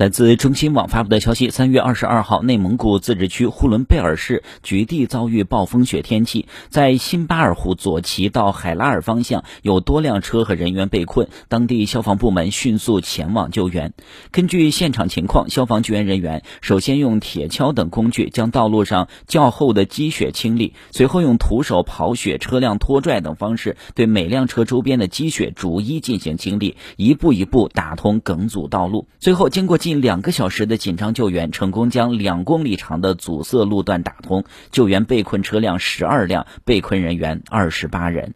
来自中新网发布的消息，三月二十二号，内蒙古自治区呼伦贝尔市局地遭遇暴风雪天气，在新巴尔虎左旗到海拉尔方向有多辆车和人员被困，当地消防部门迅速前往救援。根据现场情况，消防救援人员首先用铁锹等工具将道路上较厚的积雪清理，随后用徒手刨雪、车辆拖拽等方式对每辆车周边的积雪逐一进行清理，一步一步打通梗阻道路。最后，经过近两个小时的紧张救援，成功将两公里长的阻塞路段打通，救援被困车辆十二辆，被困人员二十八人。